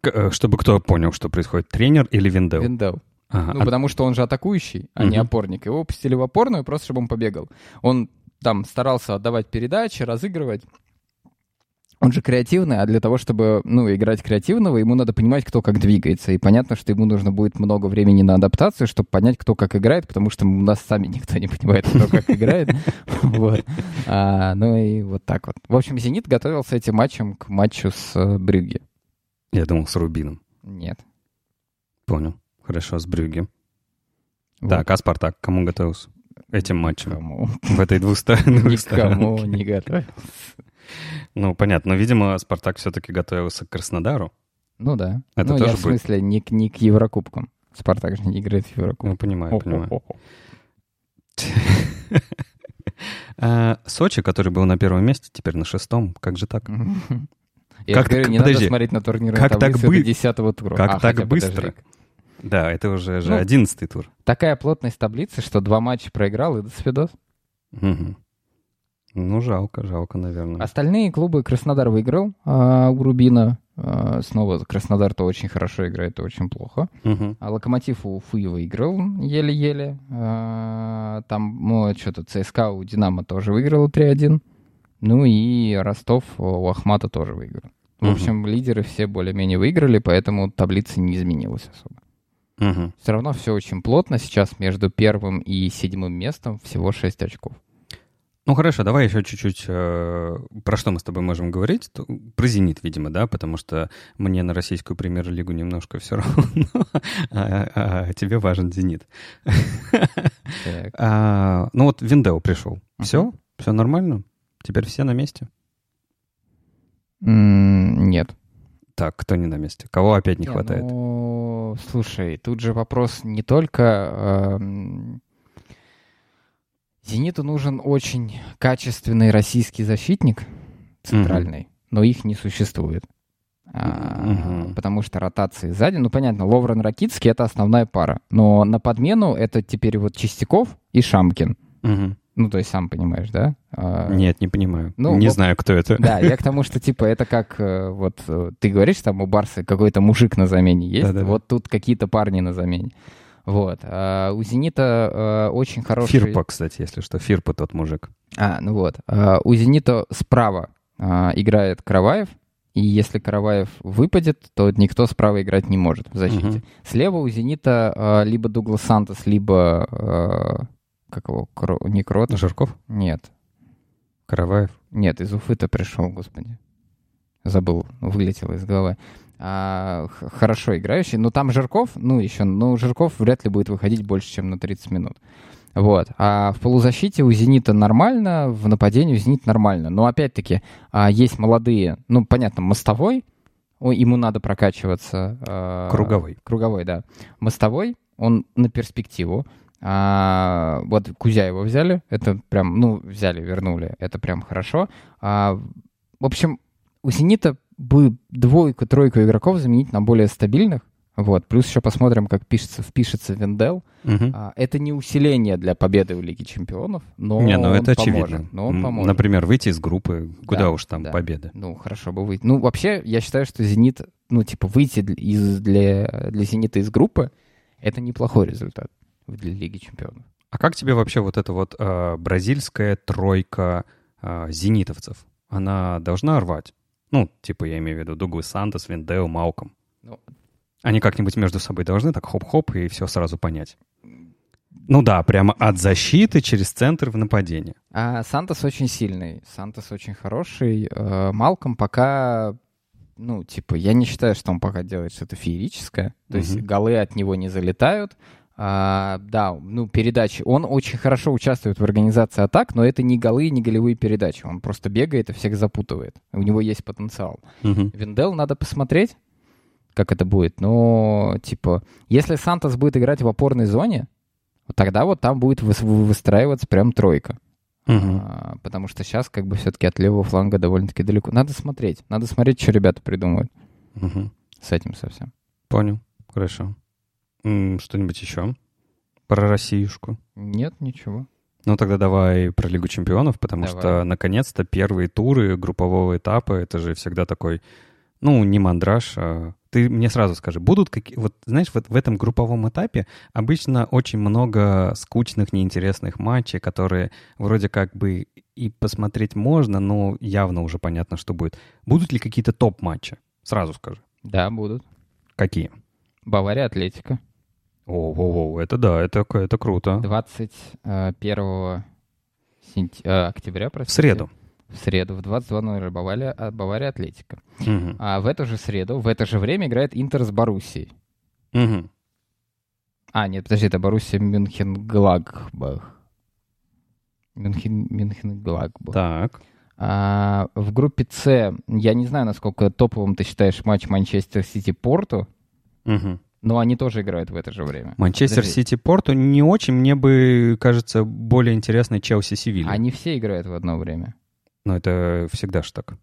A: Э, чтобы кто понял, что происходит, тренер или Виндел?
B: Виндел. Ага. Ну, а... потому что он же атакующий, а угу. не опорник. Его выпустили в опорную, просто чтобы он побегал. Он там старался отдавать передачи, разыгрывать. Он же креативный, а для того, чтобы, ну, играть креативного, ему надо понимать, кто как двигается. И понятно, что ему нужно будет много времени на адаптацию, чтобы понять, кто как играет, потому что у нас сами никто не понимает, кто как играет. Вот. А, ну и вот так вот. В общем, «Зенит» готовился этим матчем к матчу с э, Брюгге.
A: Я думал, с Рубином.
B: Нет.
A: Понял. Хорошо, с Брюгге. Так, а «Спартак» кому готовился? Этим матчем.
B: Кому?
A: В этой двусторонной
B: Никому не готовился.
A: Ну, понятно. Но, видимо, «Спартак» все-таки готовился к Краснодару.
B: Ну да. Это ну, тоже я в смысле не, к, не к Еврокубкам. «Спартак» же не играет в Еврокубку.
A: Ну, понимаю, понимаю. А, Сочи, который был на первом месте, теперь на шестом. Как же так?
B: Я как говорю, не надо смотреть на турниры как так бы... до 10 тура.
A: Как а, так быстро? Да, это уже же ну, тур.
B: Такая плотность таблицы, что два матча проиграл и до свидос.
A: Угу. Ну, жалко, жалко, наверное.
B: Остальные клубы Краснодар выиграл а, у Рубина. А, снова Краснодар то очень хорошо играет, то очень плохо.
A: Угу.
B: А Локомотив у Уфы выиграл еле-еле. А, там, ну, что-то ЦСКА у Динамо тоже выиграл 3-1. Ну и Ростов у Ахмата тоже выиграл. В угу. общем, лидеры все более-менее выиграли, поэтому таблица не изменилась особо.
A: Угу.
B: Все равно все очень плотно. Сейчас между первым и седьмым местом всего 6 очков.
A: Ну хорошо, давай еще чуть-чуть э, про что мы с тобой можем говорить. Про «Зенит», видимо, да, потому что мне на российскую премьер-лигу немножко все равно, а, а, а тебе важен «Зенит». а, ну вот Виндео пришел. Все? Все нормально? Теперь все на месте?
B: Нет.
A: Так, кто не на месте? Кого опять не, не хватает?
B: Ну, слушай, тут же вопрос не только... Э, Зениту нужен очень качественный российский защитник центральный, угу. но их не существует. А, угу. Потому что ротации сзади, ну понятно, Ловрен Ракицкий это основная пара. Но на подмену это теперь вот Чистяков и Шамкин.
A: Угу.
B: Ну, то есть, сам понимаешь, да?
A: А, Нет, не понимаю. Ну, не вот, знаю, кто это.
B: Да, я к тому, что, типа, это как, э, вот, э, ты говоришь, там у Барса какой-то мужик на замене есть, Да-да-да. вот тут какие-то парни на замене. Вот. А у «Зенита» а, очень хороший...
A: Фирпа, кстати, если что. Фирпа тот мужик.
B: А, ну вот. А, у «Зенита» справа а, играет Караваев, и если Караваев выпадет, то никто справа играть не может в защите. Угу. Слева у «Зенита» либо Дуглас Сантос, либо... Как его, Кро... не Крот?
A: Жирков?
B: Нет.
A: Караваев?
B: Нет, из Уфы-то пришел, господи. Забыл, вылетело из головы. А, хорошо играющий. Но там Жирков, ну еще, ну Жирков вряд ли будет выходить больше, чем на 30 минут. Вот. А в полузащите у «Зенита» нормально, в нападении у «Зенит» нормально. Но опять-таки а, есть молодые, ну, понятно, мостовой, ему надо прокачиваться. А,
A: круговой.
B: Круговой, да. Мостовой, он на перспективу. А, вот Кузяева взяли, это прям, ну, взяли, вернули, это прям хорошо. А, в общем, у «Зенита» бы двойку-тройку игроков заменить на более стабильных, вот. Плюс еще посмотрим, как пишется, впишется Вендел.
A: Угу.
B: А, это не усиление для победы в Лиге Чемпионов, но
A: не, ну
B: он
A: это
B: поможет.
A: очевидно.
B: Но он поможет.
A: Например, выйти из группы, куда
B: да,
A: уж там
B: да.
A: победа.
B: Ну, хорошо бы выйти. Ну, вообще, я считаю, что «Зенит», ну, типа, выйти из, для, для «Зенита» из группы — это неплохой результат для Лиги Чемпионов.
A: А как тебе вообще вот эта вот э, бразильская тройка э, зенитовцев? Она должна рвать? Ну, типа, я имею в виду Дуглас Сантос, Виндео, Мауком. Ну, Они как-нибудь между собой должны так хоп-хоп и все сразу понять. Ну да, прямо от защиты через центр в нападение.
B: А Сантос очень сильный, Сантос очень хороший. Э, Малком пока, ну, типа, я не считаю, что он пока делает что-то феерическое. То угу. есть голы от него не залетают. А, да, ну, передачи. Он очень хорошо участвует в организации атак, но это не голы, не голевые передачи. Он просто бегает и всех запутывает. У него есть потенциал.
A: Угу.
B: Виндел надо посмотреть. как это будет. Но, типа, если Сантос будет играть в опорной зоне, тогда вот там будет выс- выстраиваться прям тройка.
A: Мгм.
B: А, потому что сейчас как бы все-таки от левого фланга довольно-таки далеко. Надо смотреть. Надо смотреть, что ребята придумывают
A: Мгм.
B: с этим совсем.
A: Понял. Хорошо. Что-нибудь еще? Про Россиюшку.
B: Нет, ничего.
A: Ну, тогда давай про Лигу чемпионов, потому
B: Давай.
A: что, наконец-то, первые туры группового этапа, это же всегда такой, ну, не мандраж, а... Ты мне сразу скажи, будут какие... Вот, знаешь, вот в этом групповом этапе обычно очень много скучных, неинтересных матчей, которые вроде как бы и посмотреть можно, но явно уже понятно, что будет. Будут ли какие-то топ-матчи? Сразу скажи.
B: Да, будут.
A: Какие?
B: Бавария, Атлетика.
A: О, о, о, это да, это, это круто.
B: 21 сентя- э, октября,
A: В
B: простите.
A: среду.
B: В среду в 22.00 Бавария, а, Бавария, Атлетика.
A: Мгм.
B: А в эту же среду, в это же время играет Интер с Боруссией.
A: Мгм.
B: А, нет, подожди, это Боруссия Мюнхен-Гладбах. Мюнхен, Мюнхен-Гладбах.
A: Так.
B: А, в группе С, я не знаю, насколько топовым ты считаешь матч Манчестер Сити-Порту,
A: Мгм.
B: Но они тоже играют в это же время.
A: Манчестер. Сити Порту не очень, мне бы кажется более интересной Челси Севилья.
B: Они все играют в одно время.
A: Но это всегда ж так.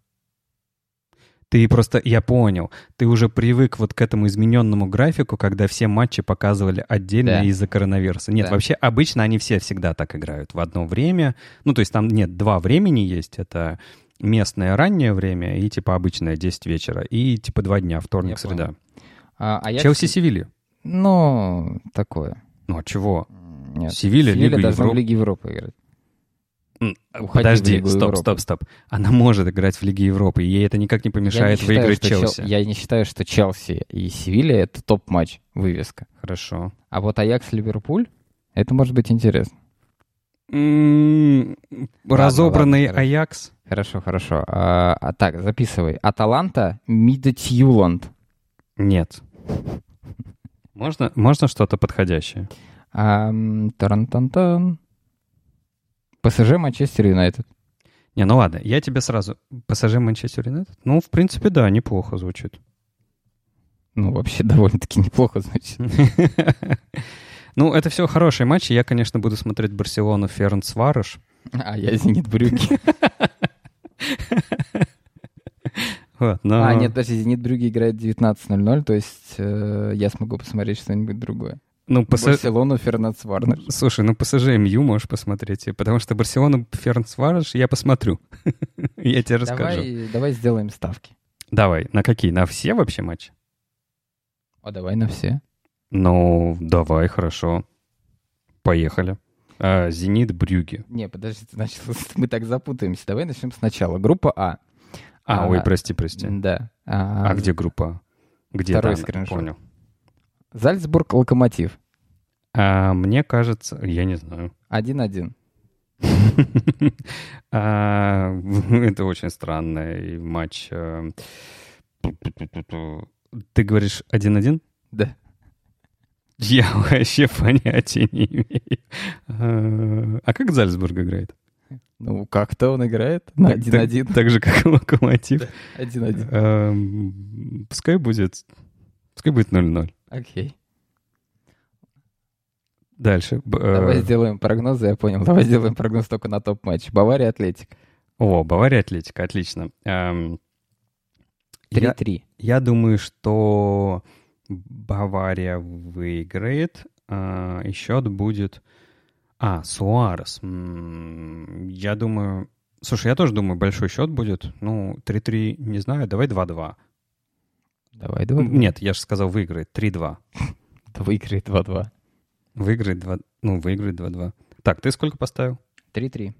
A: Ты просто, я понял, ты уже привык вот к этому измененному графику, когда все матчи показывали отдельно
B: Да.
A: из-за коронавируса. Нет,
B: Да.
A: вообще обычно они все всегда так играют в одно время. Ну, то есть там нет, два времени есть. Это местное раннее время и типа обычное 10 вечера. И типа два дня, вторник,
B: Я
A: среда.
B: А, а я-
A: Челси Севилья.
B: Ну, такое.
A: Ну, а чего?
B: Нет.
A: Севилья, Лига
B: должна
A: Европы.
B: в Лиге Европы играть. Уходи
A: Подожди, стоп,
B: Европы.
A: стоп, стоп. Она может играть в Лиге Европы, и ей это никак не помешает
B: Я не считаю,
A: выиграть
B: что Чел-
A: Челси.
B: Я не считаю, что Челси и Севилья — это топ-матч, вывеска.
A: Хорошо.
B: А вот Аякс-Ливерпуль — это может быть интересно.
A: М, Разобранный
B: ладно, хорошо.
A: Аякс.
B: Хорошо, хорошо. А, а так, записывай. Аталанта Мидтьюланд.
A: Нет. Можно, можно что-то подходящее?
B: Ам, Тарантантан. ПСЖ Манчестер Юнайтед.
A: Не, ну ладно, я тебе сразу... ПСЖ Манчестер Юнайтед? Ну, в принципе, да, неплохо звучит.
B: Ну, вообще довольно-таки неплохо, значит.
A: Ну, это все хорошие матчи. Я, конечно, буду смотреть Барселону Фернс Варыш.
B: А я Зенит Брюги.
A: Вот, но-
B: А, нет, подожди, Зенит Брюги играет 19.00, то есть э, я смогу посмотреть что-нибудь другое.
A: Ну, ПС...
B: Барселону Фернац Варнер.
A: Слушай, ну ПСЖ МЮ можешь посмотреть, потому что Барселону Фернс Варыш я посмотрю. Я тебе расскажу.
B: Давай, давай сделаем ставки.
A: Давай, на какие? На все вообще матчи?
B: А давай на все.
A: Ну, давай, хорошо. Поехали. А, Зенит Брюги.
B: Не, подожди, ты начал, мы так запутаемся. Давай начнем сначала. Группа А.
A: А,
B: А,
A: ой, прости, прости.
B: Да.
A: А, где группа? Где
B: Второй
A: там?
B: скриншот.
A: Понял.
B: Зальцбург Локомотив.
A: А, мне кажется, я не знаю.
B: 1-1.
A: А, Это очень странный матч. э, Ты говоришь 1-1?
B: Да.
A: Я вообще понятия не имею. А, А как Зальцбург играет?
B: Ну, как-то он играет на
A: Так-
B: 1-1.
A: Так, так же, как и Локомотив.
B: 1-1.
A: Эм, Пускай будет... Пускай будет 0-0.
B: Окей.
A: Дальше. Э,
B: Давай сделаем прогнозы, я понял. Давай сделаем прогноз только на топ-матч. Бавария, Атлетик.
A: О, Бавария, Атлетика, отлично. Эм, Я,
B: 3-3.
A: я думаю, что Бавария выиграет. а, и счет будет... А, Суарес. Я думаю... Слушай, я тоже думаю, большой счет будет. Ну, 3-3, не знаю, давай 2-2.
B: Давай, давай.
A: Нет, я же сказал, выиграет 3-2.
B: Да выиграет 2-2.
A: Выиграет 2... Ну, выиграет 2-2. Так, ты сколько поставил?
B: 3-3.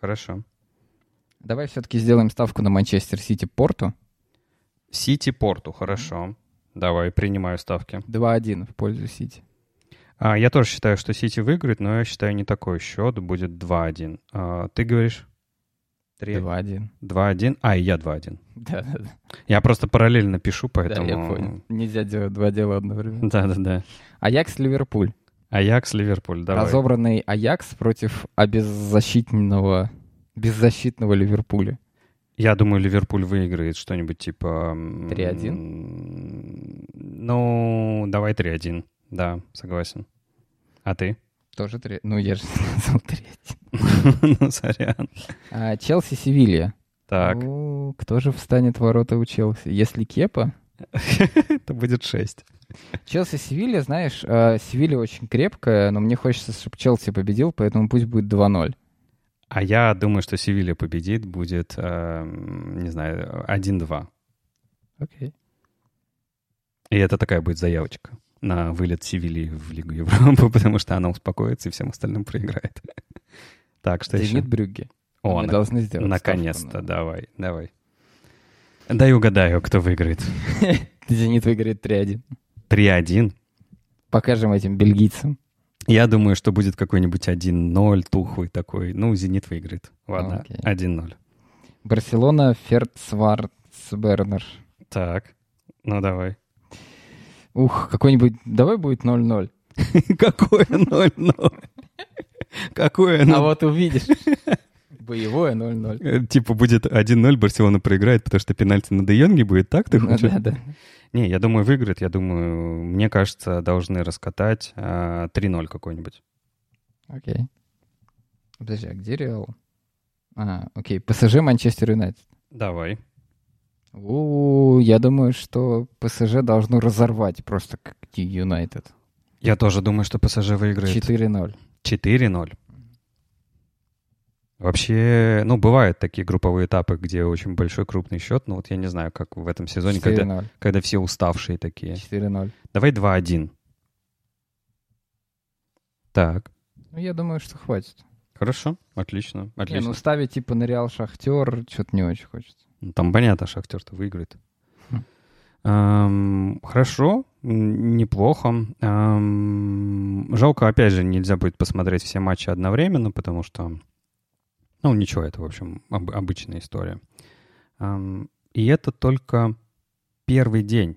A: Хорошо.
B: Давай все-таки сделаем ставку на Манчестер Сити Порту.
A: Сити Порту, хорошо. Давай, принимаю ставки.
B: 2-1 в пользу Сити.
A: А, я тоже считаю, что Сити выиграет, но я считаю не такой счет, будет 2-1. А, ты говоришь? 3
B: 2-1.
A: 2-1. А, и я 2-1.
B: Да, да, да.
A: Я просто параллельно пишу,
B: Да,
A: поэтому...
B: я понял. Нельзя делать два дела одновременно.
A: Да-да-да.
B: Аякс Ливерпуль.
A: Аякс, Ливерпуль, давай.
B: Разобранный Аякс против обеззащитного, беззащитного Ливерпуля.
A: Я думаю, Ливерпуль выиграет что-нибудь типа...
B: 3-1?
A: Ну, давай 3-1. Да, согласен. А ты?
B: Тоже 3. Ну, я же сказал 3
A: Ну, сорян.
B: А, Челси-Севилья.
A: Так.
B: Ну, кто же встанет в ворота у Челси? Если Кепа?
A: Это будет 6.
B: Челси-Севилья, знаешь, э, Севилья очень крепкая, но мне хочется, чтобы Челси победил, поэтому пусть будет 2-0.
A: А я думаю, что Севилья победит, будет, э, не знаю, 1-2.
B: Окей.
A: И это такая будет заявочка на вылет Севильи в Лигу Европы, потому что она успокоится и всем остальным проиграет. Так, что еще?
B: Зенит Брюгге.
A: О,
B: Мы
A: на-
B: должны сделать
A: наконец-то,
B: ставку
A: давай, давай. Дай угадаю, кто выиграет.
B: Зенит выиграет 3-1.
A: 3-1.
B: Покажем этим бельгийцам.
A: Я думаю, что будет какой-нибудь 1-0 тухлый такой. Ну, Зенит выиграет. Ладно,
B: Окей.
A: 1-0.
B: Барселона, Ферцварцбернер.
A: Так, ну давай.
B: Ух, какой-нибудь... Давай будет 0-0.
A: Какое 0-0? Какое
B: А
A: 0
B: вот увидишь. Боевое 0-0.
A: Э, Типа будет 1-0, Барселона проиграет, потому что пенальти на Де Йонге будет, так ты
B: Ну
A: хочешь?
B: да, да.
A: Не, я думаю, выиграет. Я думаю, мне кажется, должны раскатать а, 3-0 какой-нибудь.
B: Окей. Подожди, а где Реал? А, окей. ПСЖ, Манчестер Юнайтед.
A: Давай.
B: У, я думаю, что ПСЖ должно разорвать просто как Юнайтед.
A: Я тоже думаю, что ПСЖ выиграет.
B: 4-0.
A: 4-0. Вообще, ну, бывают такие групповые этапы, где очень большой крупный счет. Ну, вот я не знаю, как в этом сезоне, когда,
B: 4-0.
A: когда все уставшие такие.
B: 4-0.
A: Давай 2-1. Так,
B: Ну, я думаю, что хватит.
A: хорошо, отлично,
B: Не,
A: отлично.
B: ну ставить типа на Реал Шахтер, что-то не очень хочется.
A: Там понятно, Шахтер-то выиграет. Эм, хорошо, неплохо. Эм, жалко, опять же, нельзя будет посмотреть все матчи одновременно, потому что, ну, ничего, это, в общем, об- обычная история. Эм, и это только первый день.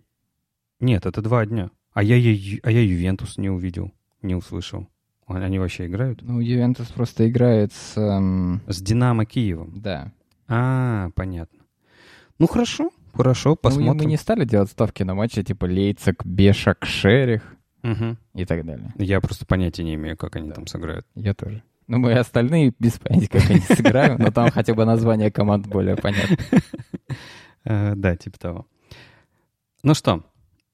A: Нет, это два дня. А я, а я Ювентус не увидел, не услышал. Они вообще играют?
B: Ну, Ювентус просто играет с... эм,
A: С Динамо Киевом.
B: да.
A: А, понятно. Ну, хорошо, хорошо,
B: Ну,
A: посмотрим.
B: и мы не стали делать ставки на матчи типа Лейцек, Бешак, Шерих
A: Мгм.
B: и так далее.
A: Я просто понятия не имею, как они там сыграют.
B: Я тоже. Ну, мы остальные без понятия, как они сыграют, но там хотя бы название команд более понятно.
A: Э, Да, типа того. Ну что,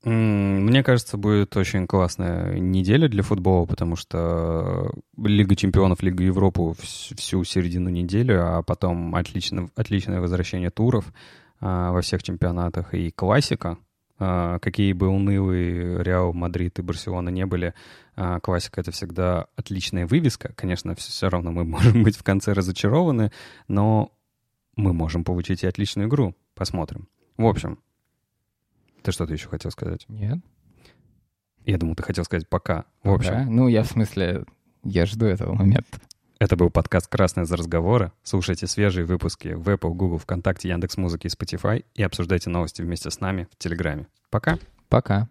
A: мне кажется, будет очень классная неделя для футбола, потому что Лига чемпионов, Лига Европы вс- всю середину недели, а потом отлично, отличное возвращение туров а, во всех чемпионатах и Класико. А, Какие бы унылые Реал, Мадрид и Барселона не были, а, классика — это всегда отличная вывеска. Конечно, все равно мы можем быть в конце разочарованы, но мы можем получить и отличную игру. Посмотрим. В общем, ты что-то еще хотел сказать?
B: Нет?
A: Я думал, ты хотел сказать пока. В общем,
B: Да? Ну, я в смысле, я жду этого момента.
A: Это был подкаст «Красное за разговоры». Слушайте свежие выпуски в Apple, Google, ВКонтакте, Яндекс.Музыке и Spotify и обсуждайте новости вместе с нами в Телеграме. Пока!
B: Пока.